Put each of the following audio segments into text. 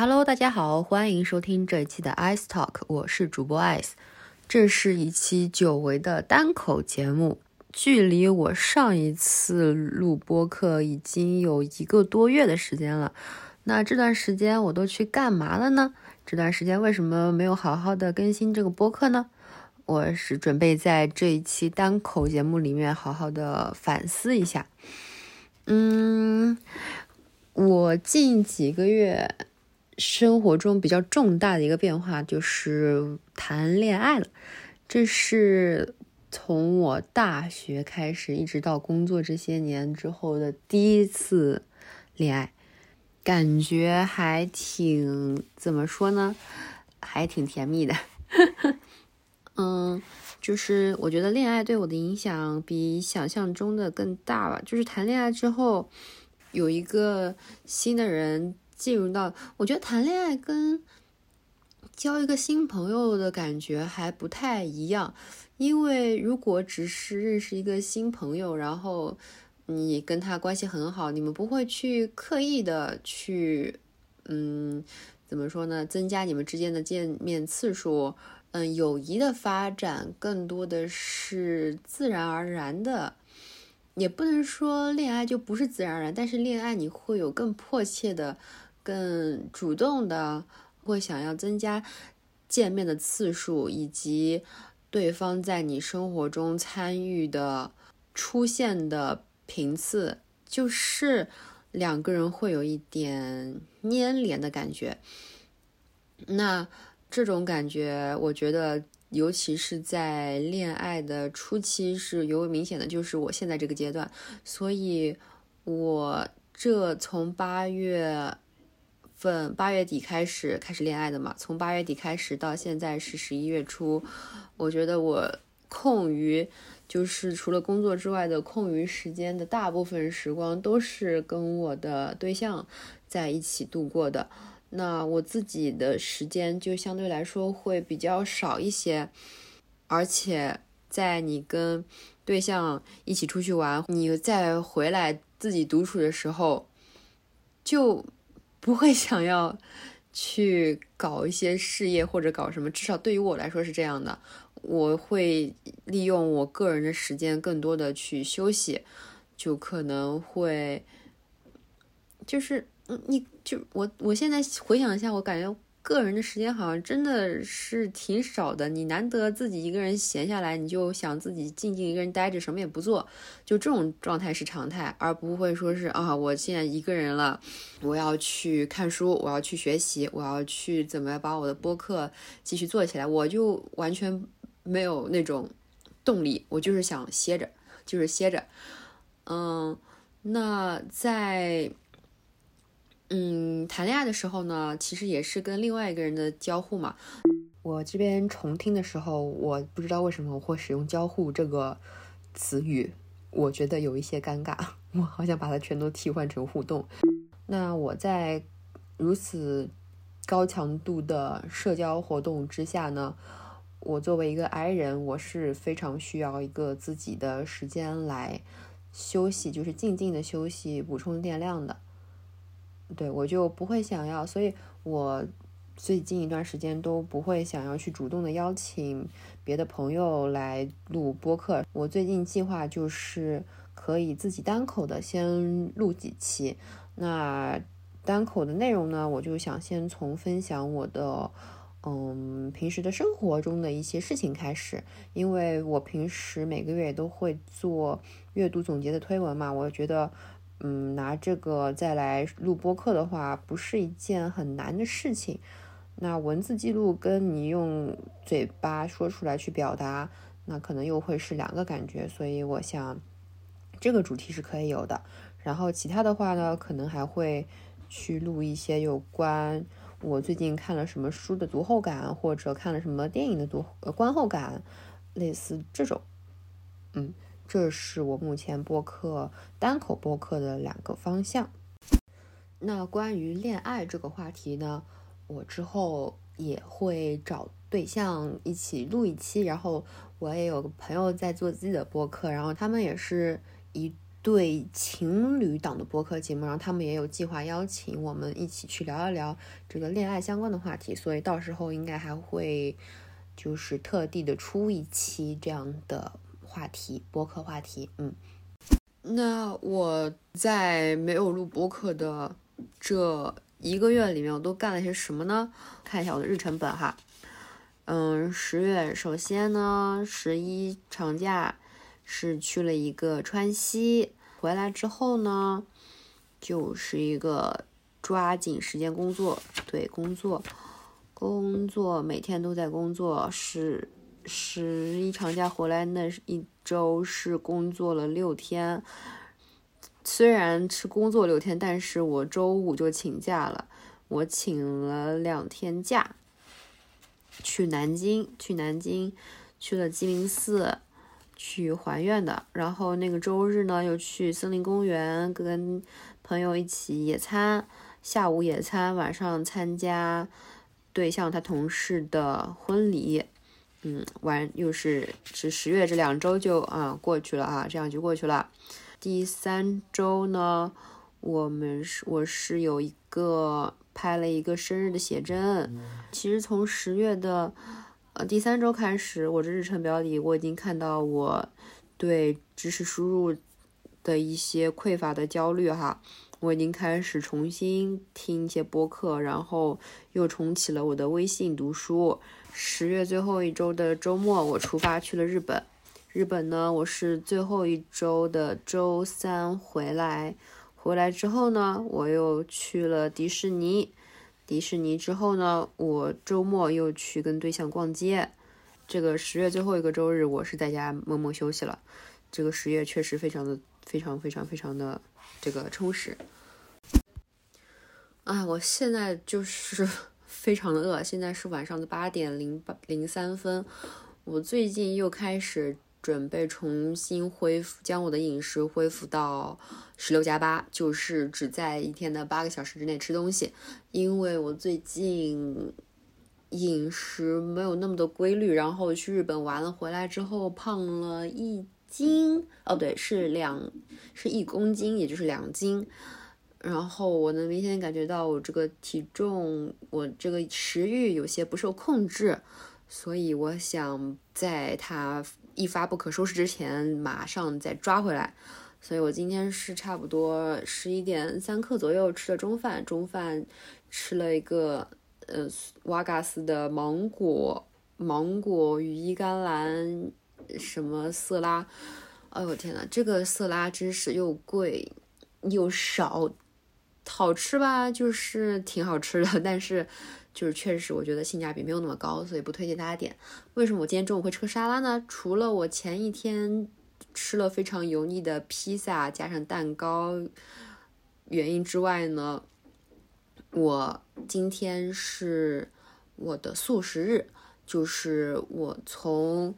Hello，大家好，欢迎收听这一期的 Ice Talk，我是主播 Ice。这是一期久违的单口节目，距离我上一次录播客已经有一个多月的时间了。那这段时间我都去干嘛了呢？这段时间为什么没有好好的更新这个播客呢？我是准备在这一期单口节目里面好好的反思一下。嗯，我近几个月。生活中比较重大的一个变化就是谈恋爱了，这是从我大学开始一直到工作这些年之后的第一次恋爱，感觉还挺怎么说呢，还挺甜蜜的。嗯，就是我觉得恋爱对我的影响比想象中的更大吧。就是谈恋爱之后，有一个新的人。进入到，我觉得谈恋爱跟交一个新朋友的感觉还不太一样，因为如果只是认识一个新朋友，然后你跟他关系很好，你们不会去刻意的去，嗯，怎么说呢？增加你们之间的见面次数，嗯，友谊的发展更多的是自然而然的。也不能说恋爱就不是自然而然，但是恋爱你会有更迫切的。更主动的会想要增加见面的次数，以及对方在你生活中参与的出现的频次，就是两个人会有一点粘连的感觉。那这种感觉，我觉得尤其是在恋爱的初期是尤为明显的，就是我现在这个阶段。所以，我这从八月。份八月底开始开始恋爱的嘛，从八月底开始到现在是十一月初，我觉得我空余就是除了工作之外的空余时间的大部分时光都是跟我的对象在一起度过的，那我自己的时间就相对来说会比较少一些，而且在你跟对象一起出去玩，你再回来自己独处的时候，就。不会想要去搞一些事业或者搞什么，至少对于我来说是这样的。我会利用我个人的时间更多的去休息，就可能会，就是嗯，你就我我现在回想一下，我感觉。个人的时间好像真的是挺少的，你难得自己一个人闲下来，你就想自己静静一个人待着，什么也不做，就这种状态是常态，而不会说是啊，我现在一个人了，我要去看书，我要去学习，我要去怎么把我的播客继续做起来，我就完全没有那种动力，我就是想歇着，就是歇着，嗯，那在。嗯，谈恋爱的时候呢，其实也是跟另外一个人的交互嘛。我这边重听的时候，我不知道为什么我会使用“交互”这个词语，我觉得有一些尴尬。我好想把它全都替换成互动。那我在如此高强度的社交活动之下呢，我作为一个 I 人，我是非常需要一个自己的时间来休息，就是静静的休息，补充电量的。对我就不会想要，所以我最近一段时间都不会想要去主动的邀请别的朋友来录播客。我最近计划就是可以自己单口的先录几期。那单口的内容呢，我就想先从分享我的嗯平时的生活中的一些事情开始，因为我平时每个月都会做阅读总结的推文嘛，我觉得。嗯，拿这个再来录播课的话，不是一件很难的事情。那文字记录跟你用嘴巴说出来去表达，那可能又会是两个感觉。所以我想，这个主题是可以有的。然后其他的话呢，可能还会去录一些有关我最近看了什么书的读后感，或者看了什么电影的读呃观后感，类似这种，嗯。这是我目前播客单口播客的两个方向。那关于恋爱这个话题呢，我之后也会找对象一起录一期。然后我也有个朋友在做自己的播客，然后他们也是一对情侣档的播客节目，然后他们也有计划邀请我们一起去聊一聊这个恋爱相关的话题，所以到时候应该还会就是特地的出一期这样的话题播客话题。嗯，那我在没有录播客的这一个月里面，我都干了些什么呢？看一下我的日程本哈。嗯，十月首先呢，十一长假是去了一个川西。回来之后呢，就是一个抓紧时间工作，对工作，工作每天都在工作。是十一长假回来那一周是工作了六天，虽然是工作六天，但是我周五就请假了，我请了两天假，去南京，去南京，去了鸡鸣寺。去还愿的，然后那个周日呢，又去森林公园跟朋友一起野餐，下午野餐，晚上参加对象他同事的婚礼，嗯，完又是是十月这两周就啊过去了啊，这样就过去了。第三周呢，我们是我是有一个拍了一个生日的写真，其实从十月的。呃，第三周开始，我这日程表里我已经看到我对知识输入的一些匮乏的焦虑哈，我已经开始重新听一些播客，然后又重启了我的微信读书。十月最后一周的周末，我出发去了日本。日本呢，我是最后一周的周三回来，回来之后呢，我又去了迪士尼。迪士尼之后呢，我周末又去跟对象逛街。这个十月最后一个周日，我是在家默默休息了。这个十月确实非常的、非常、非常、非常的这个充实。哎，我现在就是非常的饿，现在是晚上的八点零八零三分。我最近又开始。准备重新恢复，将我的饮食恢复到十六加八，就是只在一天的八个小时之内吃东西。因为我最近饮食没有那么的规律，然后去日本玩了，回来之后胖了一斤，哦，对，是两，是一公斤，也就是两斤。然后我能明显感觉到我这个体重，我这个食欲有些不受控制，所以我想在它。一发不可收拾之前，马上再抓回来。所以我今天是差不多十一点三刻左右吃的中饭，中饭吃了一个呃瓦嘎斯的芒果芒果羽衣甘蓝什么色拉。哎呦天呐，这个色拉真是又贵又少，好吃吧？就是挺好吃的，但是。就是确实，我觉得性价比没有那么高，所以不推荐大家点。为什么我今天中午会吃个沙拉呢？除了我前一天吃了非常油腻的披萨加上蛋糕原因之外呢，我今天是我的素食日，就是我从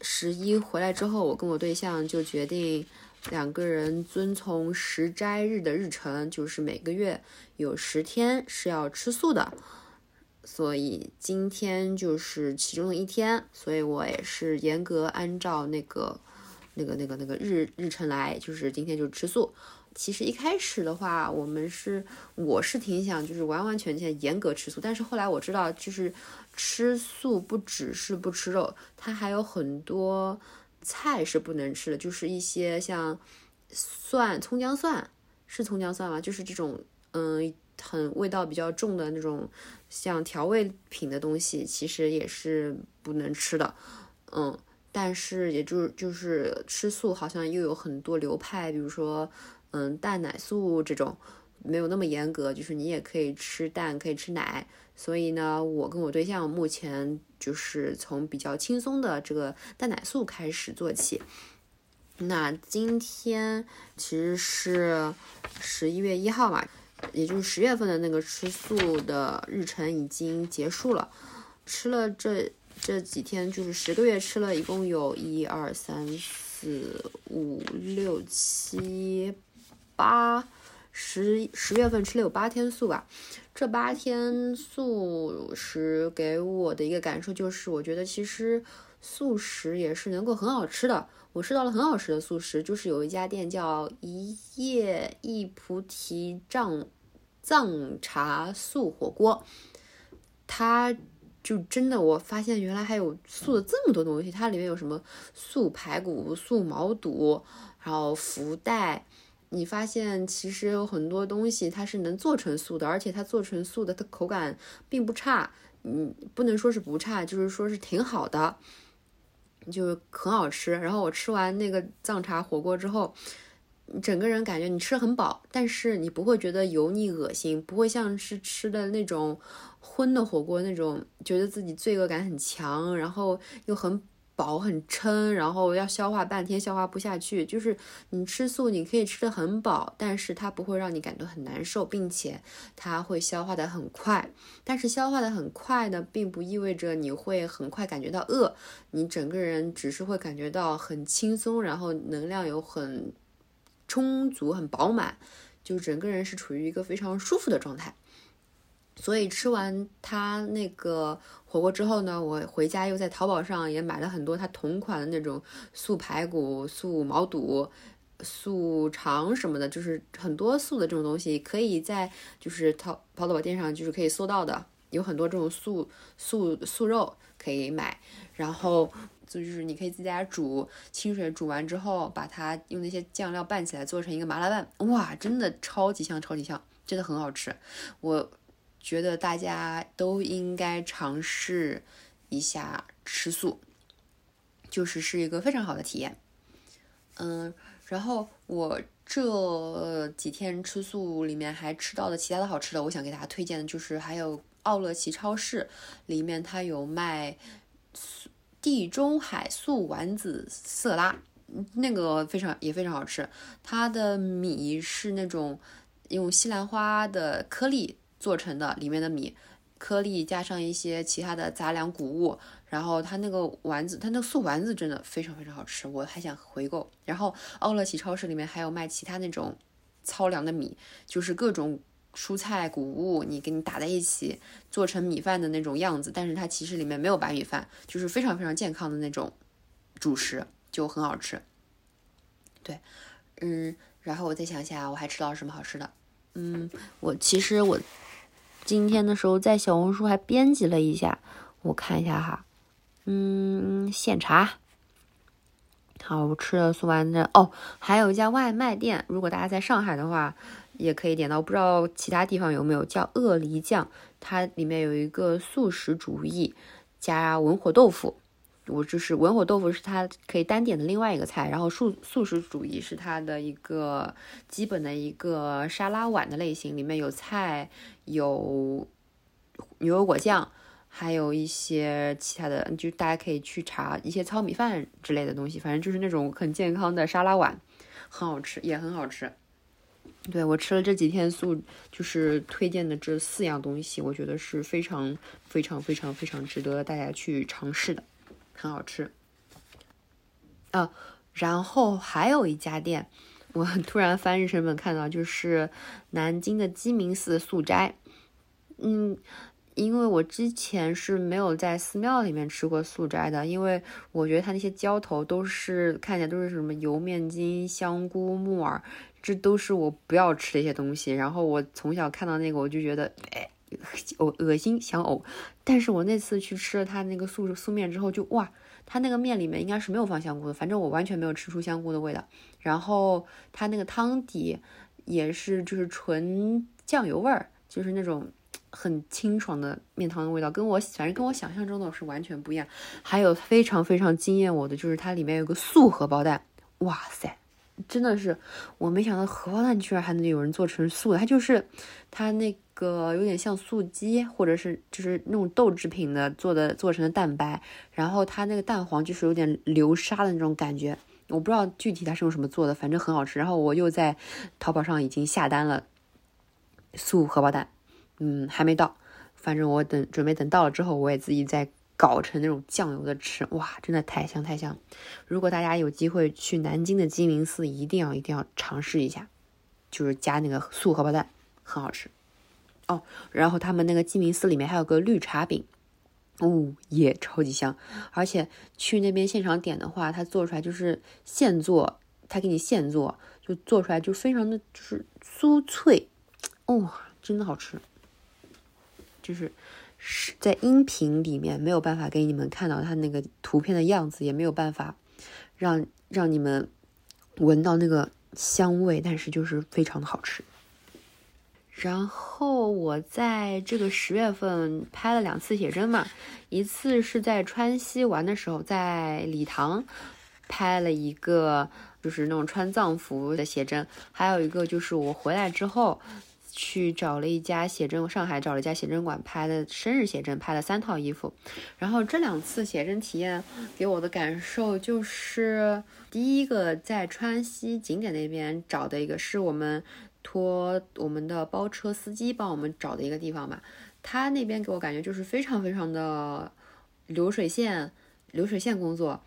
十一回来之后，我跟我对象就决定两个人遵从十斋日的日程，就是每个月有十天是要吃素的。所以今天就是其中的一天，所以我也是严格按照那个、那个、那个、那个日日程来，就是今天就吃素。其实一开始的话，我们是我是挺想就是完完全全严格吃素，但是后来我知道，就是吃素不只是不吃肉，它还有很多菜是不能吃的，就是一些像蒜、葱姜蒜，是葱姜蒜吗？就是这种嗯。很味道比较重的那种，像调味品的东西，其实也是不能吃的，嗯，但是也就是就是吃素，好像又有很多流派，比如说，嗯，蛋奶素这种，没有那么严格，就是你也可以吃蛋，可以吃奶，所以呢，我跟我对象目前就是从比较轻松的这个蛋奶素开始做起。那今天其实是十一月一号嘛。也就是十月份的那个吃素的日程已经结束了，吃了这这几天就是十个月吃了一共有一二三四五六七八十十月份吃了有八天素吧，这八天素食给我的一个感受就是，我觉得其实素食也是能够很好吃的。我吃到了很好吃的素食，就是有一家店叫一叶一菩提藏藏茶素火锅，它就真的我发现原来还有素的这么多东西，它里面有什么素排骨、素毛肚，然后福袋。你发现其实有很多东西它是能做成素的，而且它做成素的，它口感并不差。嗯，不能说是不差，就是说是挺好的。就很好吃，然后我吃完那个藏茶火锅之后，整个人感觉你吃很饱，但是你不会觉得油腻恶心，不会像是吃的那种荤的火锅那种，觉得自己罪恶感很强，然后又很。饱很撑，然后要消化半天消化不下去。就是你吃素，你可以吃的很饱，但是它不会让你感到很难受，并且它会消化的很快。但是消化的很快呢，并不意味着你会很快感觉到饿，你整个人只是会感觉到很轻松，然后能量有很充足、很饱满，就整个人是处于一个非常舒服的状态。所以吃完它那个火锅之后呢，我回家又在淘宝上也买了很多它同款的那种素排骨、素毛肚、素肠什么的，就是很多素的这种东西，可以在就是淘淘宝店上就是可以搜到的，有很多这种素素素肉可以买，然后就是你可以自家煮，清水煮完之后，把它用那些酱料拌起来，做成一个麻辣拌，哇，真的超级香，超级香，真的很好吃，我。觉得大家都应该尝试一下吃素，就是是一个非常好的体验。嗯，然后我这几天吃素里面还吃到的其他的好吃的，我想给大家推荐的就是还有奥乐奇超市里面它有卖地中海素丸子色拉，那个非常也非常好吃。它的米是那种用西兰花的颗粒。做成的里面的米颗粒加上一些其他的杂粮谷物，然后它那个丸子，它那个素丸子真的非常非常好吃，我还想回购。然后奥乐奇超市里面还有卖其他那种糙粮的米，就是各种蔬菜谷物，你给你打在一起做成米饭的那种样子，但是它其实里面没有白米饭，就是非常非常健康的那种主食，就很好吃。对，嗯，然后我再想一下，我还吃到什么好吃的？嗯，我其实我。今天的时候在小红书还编辑了一下，我看一下哈，嗯，现查，好，我吃了素丸子哦，还有一家外卖店，如果大家在上海的话，也可以点到，不知道其他地方有没有，叫鳄梨酱，它里面有一个素食主义加文火豆腐。我就是文火豆腐是它可以单点的另外一个菜，然后素素食主义是它的一个基本的一个沙拉碗的类型，里面有菜，有牛油果酱，还有一些其他的，就大家可以去查一些糙米饭之类的东西，反正就是那种很健康的沙拉碗，很好吃，也很好吃。对我吃了这几天素，就是推荐的这四样东西，我觉得是非常非常非常非常值得大家去尝试的。很好吃，啊，然后还有一家店，我突然翻日程本看到，就是南京的鸡鸣寺素斋，嗯，因为我之前是没有在寺庙里面吃过素斋的，因为我觉得它那些浇头都是看起来都是什么油面筋、香菇、木耳，这都是我不要吃的一些东西。然后我从小看到那个，我就觉得，哎。呕恶心想呕，但是我那次去吃了他那个素素面之后，就哇，他那个面里面应该是没有放香菇的，反正我完全没有吃出香菇的味道。然后他那个汤底也是就是纯酱油味儿，就是那种很清爽的面汤的味道，跟我反正跟我想象中的是完全不一样。还有非常非常惊艳我的就是它里面有个素荷包蛋，哇塞！真的是，我没想到荷包蛋居然还能有人做成素的。它就是它那个有点像素鸡，或者是就是那种豆制品的做的做成的蛋白，然后它那个蛋黄就是有点流沙的那种感觉。我不知道具体它是用什么做的，反正很好吃。然后我又在淘宝上已经下单了素荷包蛋，嗯，还没到，反正我等准备等到了之后，我也自己再。搞成那种酱油的吃，哇，真的太香太香！如果大家有机会去南京的鸡鸣寺，一定要一定要尝试一下，就是加那个素荷包蛋，很好吃哦。然后他们那个鸡鸣寺里面还有个绿茶饼，哦，也超级香。而且去那边现场点的话，他做出来就是现做，他给你现做，就做出来就非常的就是酥脆，哦，真的好吃。就是是在音频里面没有办法给你们看到它那个图片的样子，也没有办法让让你们闻到那个香味，但是就是非常的好吃。然后我在这个十月份拍了两次写真嘛，一次是在川西玩的时候，在礼堂拍了一个就是那种穿藏服的写真，还有一个就是我回来之后。去找了一家写真，上海找了一家写真馆拍的生日写真，拍了三套衣服。然后这两次写真体验给我的感受就是，第一个在川西景点那边找的一个是我们托我们的包车司机帮我们找的一个地方吧，他那边给我感觉就是非常非常的流水线，流水线工作。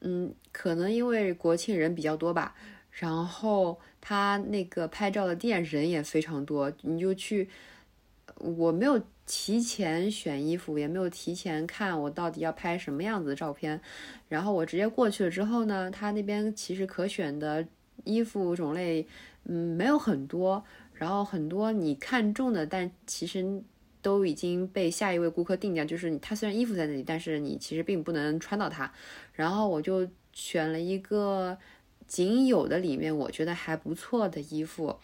嗯，可能因为国庆人比较多吧，然后。他那个拍照的店人也非常多，你就去，我没有提前选衣服，也没有提前看我到底要拍什么样子的照片，然后我直接过去了之后呢，他那边其实可选的衣服种类，嗯，没有很多，然后很多你看中的，但其实都已经被下一位顾客定掉，就是他虽然衣服在那里，但是你其实并不能穿到它，然后我就选了一个。仅有的里面，我觉得还不错的衣服，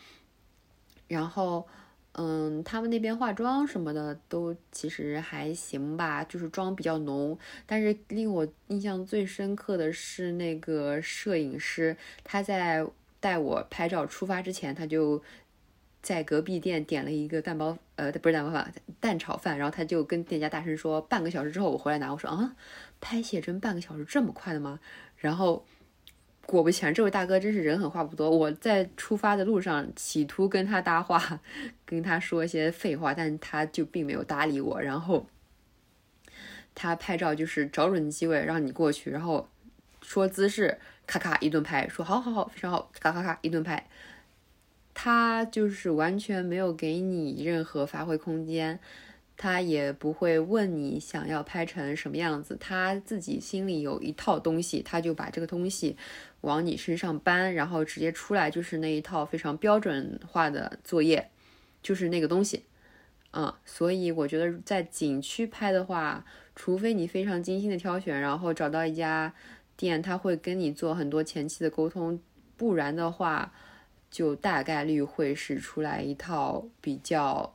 然后，嗯，他们那边化妆什么的都其实还行吧，就是妆比较浓。但是令我印象最深刻的是那个摄影师，他在带我拍照出发之前，他就在隔壁店点了一个蛋包，呃，不是蛋包饭，蛋炒饭。然后他就跟店家大声说：“半个小时之后我回来拿。”我说：“啊，拍写真半个小时这么快的吗？”然后。果不其然，这位大哥真是人狠话不多。我在出发的路上企图跟他搭话，跟他说一些废话，但他就并没有搭理我。然后他拍照就是找准机位让你过去，然后说姿势，咔咔一顿拍，说好好好，非常好，咔咔咔一顿拍。他就是完全没有给你任何发挥空间。他也不会问你想要拍成什么样子，他自己心里有一套东西，他就把这个东西往你身上搬，然后直接出来就是那一套非常标准化的作业，就是那个东西，嗯，所以我觉得在景区拍的话，除非你非常精心的挑选，然后找到一家店，他会跟你做很多前期的沟通，不然的话，就大概率会是出来一套比较。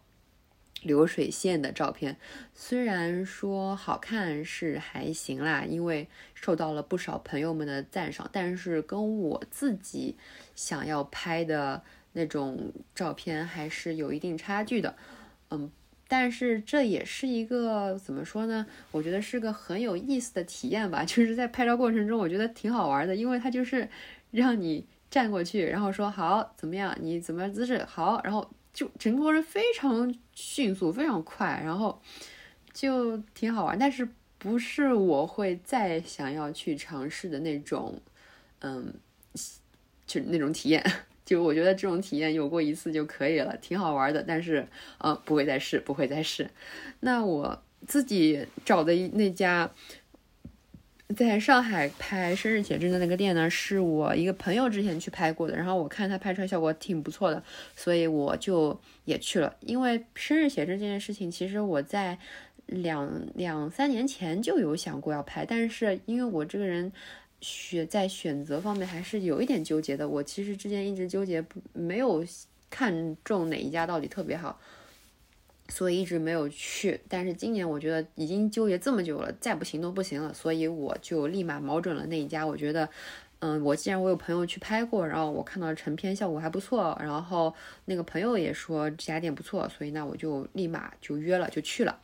流水线的照片，虽然说好看是还行啦，因为受到了不少朋友们的赞赏，但是跟我自己想要拍的那种照片还是有一定差距的。嗯，但是这也是一个怎么说呢？我觉得是个很有意思的体验吧。就是在拍照过程中，我觉得挺好玩的，因为它就是让你站过去，然后说好怎么样，你怎么姿势好，然后。就整个过程非常迅速，非常快，然后就挺好玩，但是不是我会再想要去尝试的那种，嗯，就是那种体验。就我觉得这种体验有过一次就可以了，挺好玩的，但是呃不会再试，不会再试。那我自己找的那家。在上海拍生日写真的那个店呢，是我一个朋友之前去拍过的，然后我看他拍出来效果挺不错的，所以我就也去了。因为生日写真这件事情，其实我在两两三年前就有想过要拍，但是因为我这个人选在选择方面还是有一点纠结的，我其实之前一直纠结不没有看中哪一家到底特别好。所以一直没有去，但是今年我觉得已经纠结这么久了，再不行都不行了，所以我就立马瞄准了那一家。我觉得，嗯，我既然我有朋友去拍过，然后我看到成片效果还不错，然后那个朋友也说这家店不错，所以那我就立马就约了，就去了。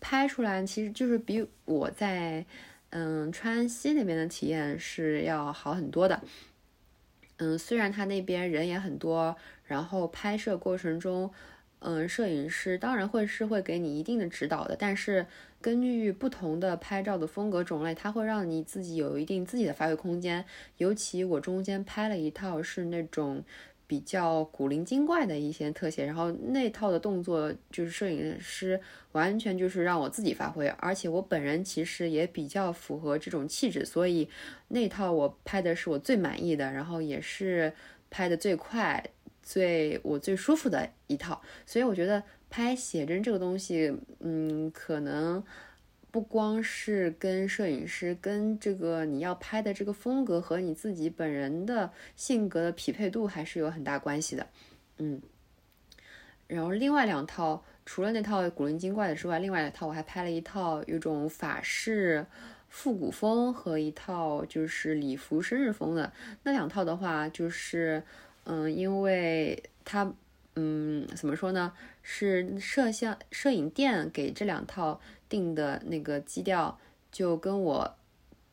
拍出来其实就是比我在嗯川西那边的体验是要好很多的。嗯，虽然他那边人也很多，然后拍摄过程中。嗯，摄影师当然会是会给你一定的指导的，但是根据不同的拍照的风格种类，它会让你自己有一定自己的发挥空间。尤其我中间拍了一套是那种比较古灵精怪的一些特写，然后那套的动作就是摄影师完全就是让我自己发挥，而且我本人其实也比较符合这种气质，所以那套我拍的是我最满意的，然后也是拍的最快、最我最舒服的一套，所以我觉得拍写真这个东西，嗯，可能。不光是跟摄影师，跟这个你要拍的这个风格和你自己本人的性格的匹配度还是有很大关系的，嗯。然后另外两套，除了那套古灵精怪的之外，另外两套我还拍了一套有种法式复古风和一套就是礼服生日风的。那两套的话，就是嗯，因为它嗯怎么说呢，是摄像摄影店给这两套。定的那个基调就跟我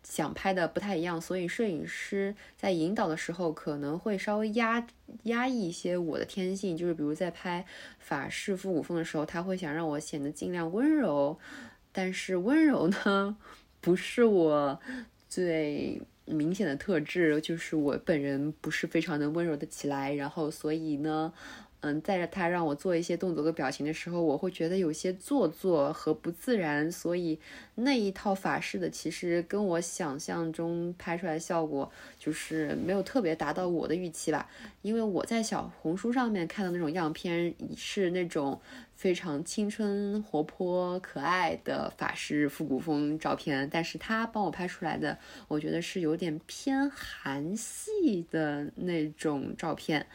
想拍的不太一样，所以摄影师在引导的时候可能会稍微压压抑一些我的天性，就是比如在拍法式复古风的时候，他会想让我显得尽量温柔，但是温柔呢不是我最明显的特质，就是我本人不是非常的温柔的起来，然后所以呢。嗯，在他让我做一些动作和表情的时候，我会觉得有些做作和不自然，所以那一套法式的其实跟我想象中拍出来的效果就是没有特别达到我的预期吧。因为我在小红书上面看到那种样片是那种非常青春活泼可爱的法式复古风照片，但是他帮我拍出来的，我觉得是有点偏韩系的那种照片，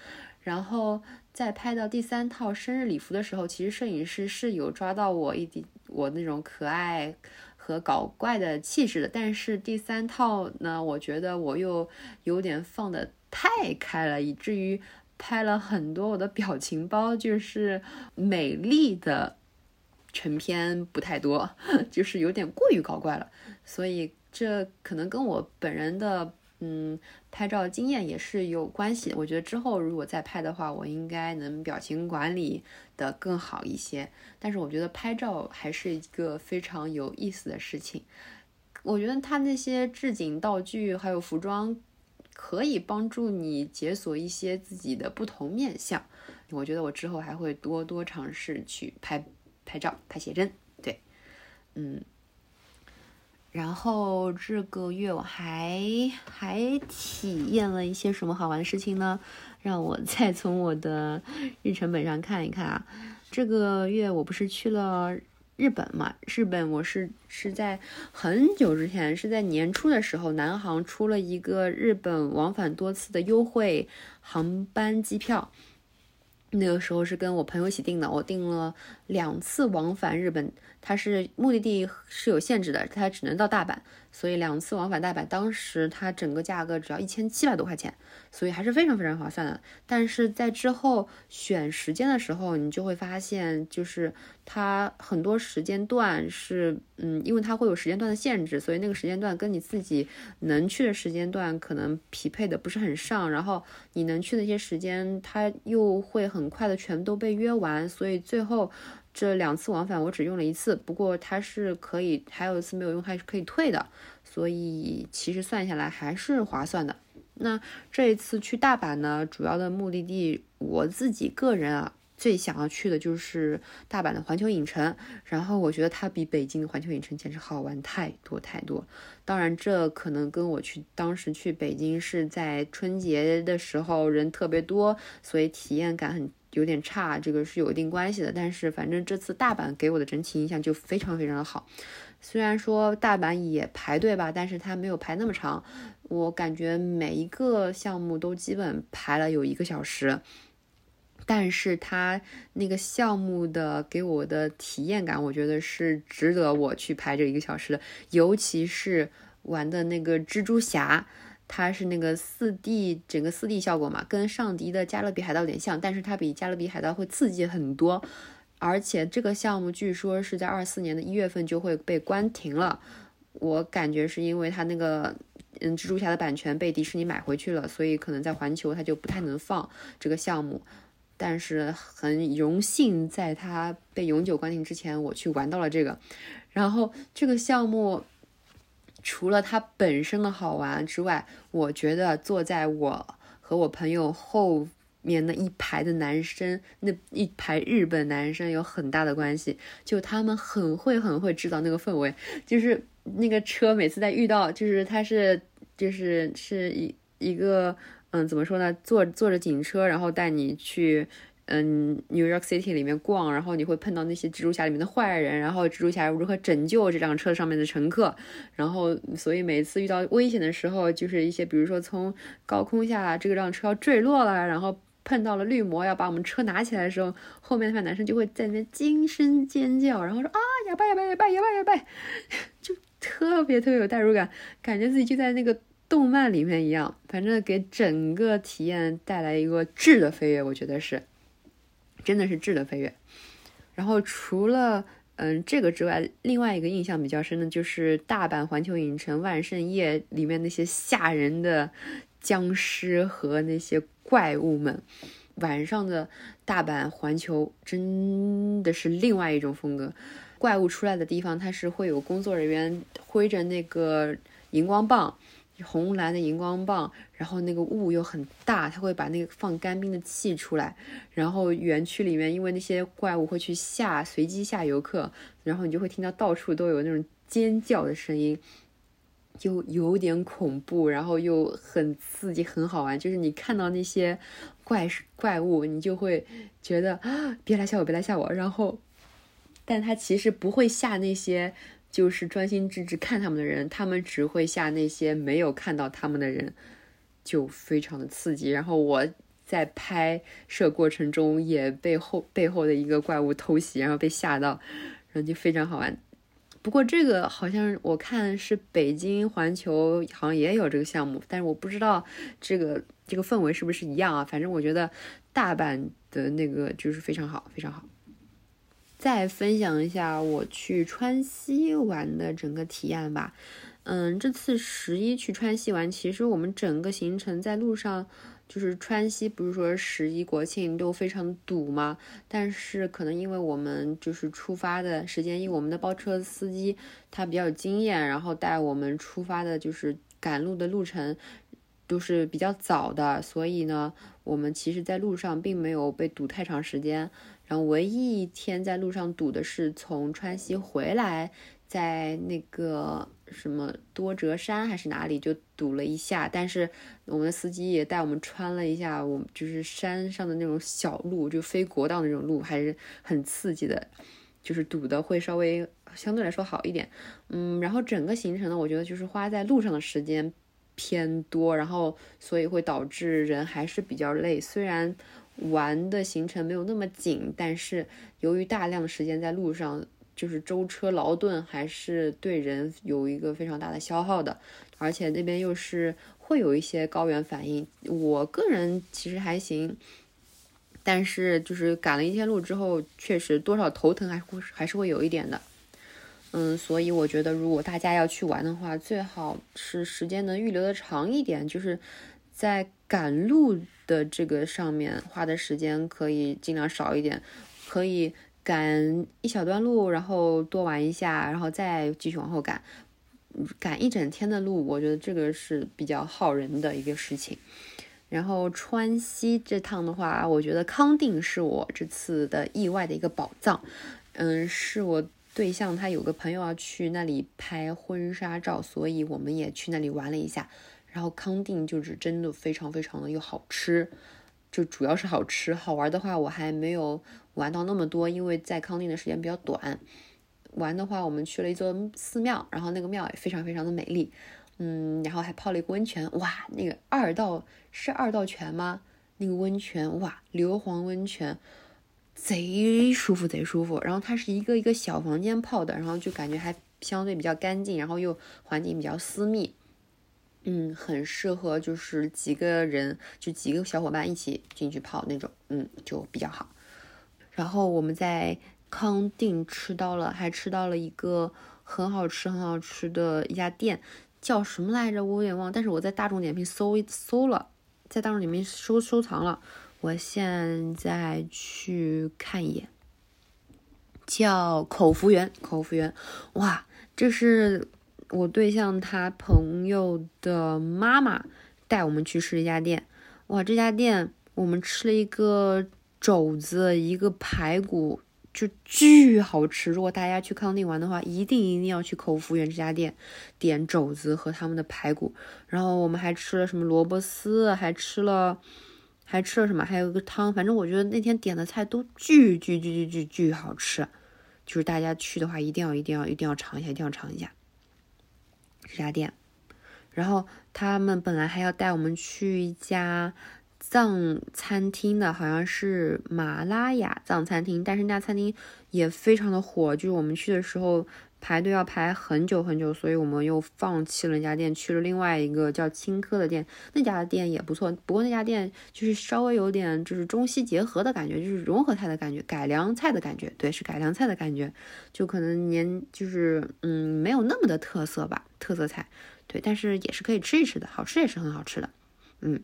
然后。在拍到第三套生日礼服的时候，其实摄影师是有抓到我一点我那种可爱和搞怪的气质的。但是第三套呢，我觉得我又有点放的太开了，以至于拍了很多我的表情包，就是美丽的成片不太多，就是有点过于搞怪了。所以这可能跟我本人的。嗯，拍照经验也是有关系。我觉得之后如果再拍的话，我应该能表情管理的更好一些。但是我觉得拍照还是一个非常有意思的事情。我觉得它那些置景道具还有服装，可以帮助你解锁一些自己的不同面相。我觉得我之后还会多多尝试去拍拍照、拍写真。对，嗯。然后这个月我还还体验了一些什么好玩的事情呢？让我再从我的日程本上看一看啊。这个月我不是去了日本嘛？日本我是是在很久之前，是在年初的时候，南航出了一个日本往返多次的优惠航班机票。那个时候是跟我朋友一起订的，我订了两次往返日本，它是目的地是有限制的，它只能到大阪。所以两次往返大阪，当时它整个价格只要一千七百多块钱，所以还是非常非常划算的。但是在之后选时间的时候，你就会发现，就是它很多时间段是，嗯，因为它会有时间段的限制，所以那个时间段跟你自己能去的时间段可能匹配的不是很上。然后你能去的一些时间，它又会很快的全都被约完，所以最后。这两次往返我只用了一次，不过它是可以，还有一次没有用还是可以退的，所以其实算下来还是划算的。那这一次去大阪呢，主要的目的地我自己个人啊最想要去的就是大阪的环球影城，然后我觉得它比北京的环球影城简直好玩太多太多。当然，这可能跟我去当时去北京是在春节的时候人特别多，所以体验感很。有点差，这个是有一定关系的。但是反正这次大阪给我的整体印象就非常非常的好。虽然说大阪也排队吧，但是它没有排那么长。我感觉每一个项目都基本排了有一个小时。但是它那个项目的给我的体验感，我觉得是值得我去排这一个小时的。尤其是玩的那个蜘蛛侠。它是那个四 D 整个四 D 效果嘛，跟上迪的加勒比海盗有点像，但是它比加勒比海盗会刺激很多。而且这个项目据说是在二四年的一月份就会被关停了。我感觉是因为它那个嗯蜘蛛侠的版权被迪士尼买回去了，所以可能在环球它就不太能放这个项目。但是很荣幸在它被永久关停之前，我去玩到了这个。然后这个项目。除了它本身的好玩之外，我觉得坐在我和我朋友后面那一排的男生，那一排日本男生有很大的关系，就他们很会很会制造那个氛围，就是那个车每次在遇到，就是他是就是是一一个嗯怎么说呢，坐坐着警车，然后带你去。嗯，New York City 里面逛，然后你会碰到那些蜘蛛侠里面的坏人，然后蜘蛛侠如何拯救这辆车上面的乘客，然后所以每次遇到危险的时候，就是一些比如说从高空下这个辆车要坠落了，然后碰到了绿魔要把我们车拿起来的时候，后面那男生就会在那边惊声尖叫，然后说啊呀拜呀拜呀拜呀拜呀拜，就特别特别有代入感，感觉自己就在那个动漫里面一样，反正给整个体验带来一个质的飞跃，我觉得是。真的是质的飞跃。然后除了嗯这个之外，另外一个印象比较深的就是大阪环球影城万圣夜里面那些吓人的僵尸和那些怪物们。晚上的大阪环球真的是另外一种风格。怪物出来的地方，它是会有工作人员挥着那个荧光棒。红蓝的荧光棒，然后那个雾又很大，它会把那个放干冰的气出来。然后园区里面，因为那些怪物会去吓随机吓游客，然后你就会听到到处都有那种尖叫的声音，就有点恐怖，然后又很刺激，很好玩。就是你看到那些怪怪物，你就会觉得，别来吓我，别来吓我。然后，但它其实不会吓那些。就是专心致志看他们的人，他们只会吓那些没有看到他们的人，就非常的刺激。然后我在拍摄过程中也被后背后的一个怪物偷袭，然后被吓到，然后就非常好玩。不过这个好像我看是北京环球好像也有这个项目，但是我不知道这个这个氛围是不是一样啊？反正我觉得大阪的那个就是非常好，非常好。再分享一下我去川西玩的整个体验吧。嗯，这次十一去川西玩，其实我们整个行程在路上，就是川西不是说十一国庆都非常堵吗？但是可能因为我们就是出发的时间，因为我们的包车司机他比较有经验，然后带我们出发的就是赶路的路程都是比较早的，所以呢，我们其实在路上并没有被堵太长时间。然后唯一一天在路上堵的是从川西回来，在那个什么多折山还是哪里就堵了一下，但是我们的司机也带我们穿了一下，我们就是山上的那种小路，就非国道那种路，还是很刺激的，就是堵的会稍微相对来说好一点。嗯，然后整个行程呢，我觉得就是花在路上的时间偏多，然后所以会导致人还是比较累，虽然。玩的行程没有那么紧，但是由于大量的时间在路上，就是舟车劳顿，还是对人有一个非常大的消耗的。而且那边又是会有一些高原反应，我个人其实还行，但是就是赶了一天路之后，确实多少头疼还会还是会有一点的。嗯，所以我觉得如果大家要去玩的话，最好是时间能预留的长一点，就是在赶路。的这个上面花的时间可以尽量少一点，可以赶一小段路，然后多玩一下，然后再继续往后赶，赶一整天的路，我觉得这个是比较耗人的一个事情。然后川西这趟的话，我觉得康定是我这次的意外的一个宝藏。嗯，是我对象他有个朋友要去那里拍婚纱照，所以我们也去那里玩了一下。然后康定就是真的非常非常的又好吃，就主要是好吃。好玩的话我还没有玩到那么多，因为在康定的时间比较短。玩的话，我们去了一座寺庙，然后那个庙也非常非常的美丽，嗯，然后还泡了一个温泉，哇，那个二道是二道泉吗？那个温泉，哇，硫磺温泉，贼舒服贼舒服。然后它是一个一个小房间泡的，然后就感觉还相对比较干净，然后又环境比较私密。嗯，很适合就是几个人，就几个小伙伴一起进去泡那种，嗯，就比较好。然后我们在康定吃到了，还吃到了一个很好吃、很好吃的一家店，叫什么来着？我有点忘。但是我在大众点评搜一搜了，在大众点评收收藏了。我现在去看一眼，叫口福园。口福园，哇，这是。我对象他朋友的妈妈带我们去吃一家店，哇，这家店我们吃了一个肘子，一个排骨，就巨好吃。如果大家去康定玩的话，一定一定要去口服园这家店点肘子和他们的排骨。然后我们还吃了什么萝卜丝，还吃了还吃了什么，还有一个汤。反正我觉得那天点的菜都巨巨巨巨巨巨好吃。就是大家去的话，一定要一定要一定要尝一下，一定要尝一下这家店。然后他们本来还要带我们去一家藏餐厅的，好像是马拉雅藏餐厅，但是那家餐厅也非常的火，就是我们去的时候。排队要排很久很久，所以我们又放弃了那家店，去了另外一个叫青稞的店。那家店也不错，不过那家店就是稍微有点就是中西结合的感觉，就是融合菜的感觉，改良菜的感觉。对，是改良菜的感觉，就可能年就是嗯没有那么的特色吧，特色菜。对，但是也是可以吃一吃的，好吃也是很好吃的。嗯，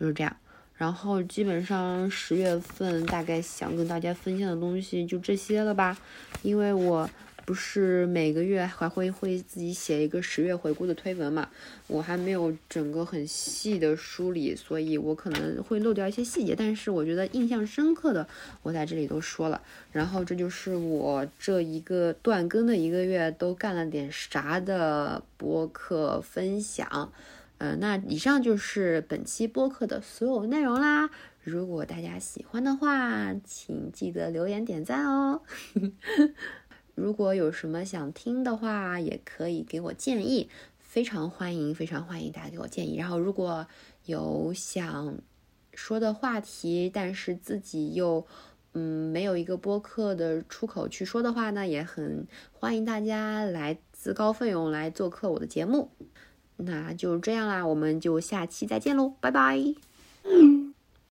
就是这样。然后基本上十月份大概想跟大家分享的东西就这些了吧，因为我。不是每个月还会会自己写一个十月回顾的推文嘛？我还没有整个很细的梳理，所以我可能会漏掉一些细节。但是我觉得印象深刻的，我在这里都说了。然后这就是我这一个断更的一个月都干了点啥的播客分享。嗯，那以上就是本期播客的所有内容啦。如果大家喜欢的话，请记得留言点赞哦。如果有什么想听的话，也可以给我建议，非常欢迎，非常欢迎大家给我建议。然后，如果有想说的话题，但是自己又嗯没有一个播客的出口去说的话呢，也很欢迎大家来自告奋勇来做客我的节目。那就这样啦，我们就下期再见喽，拜拜。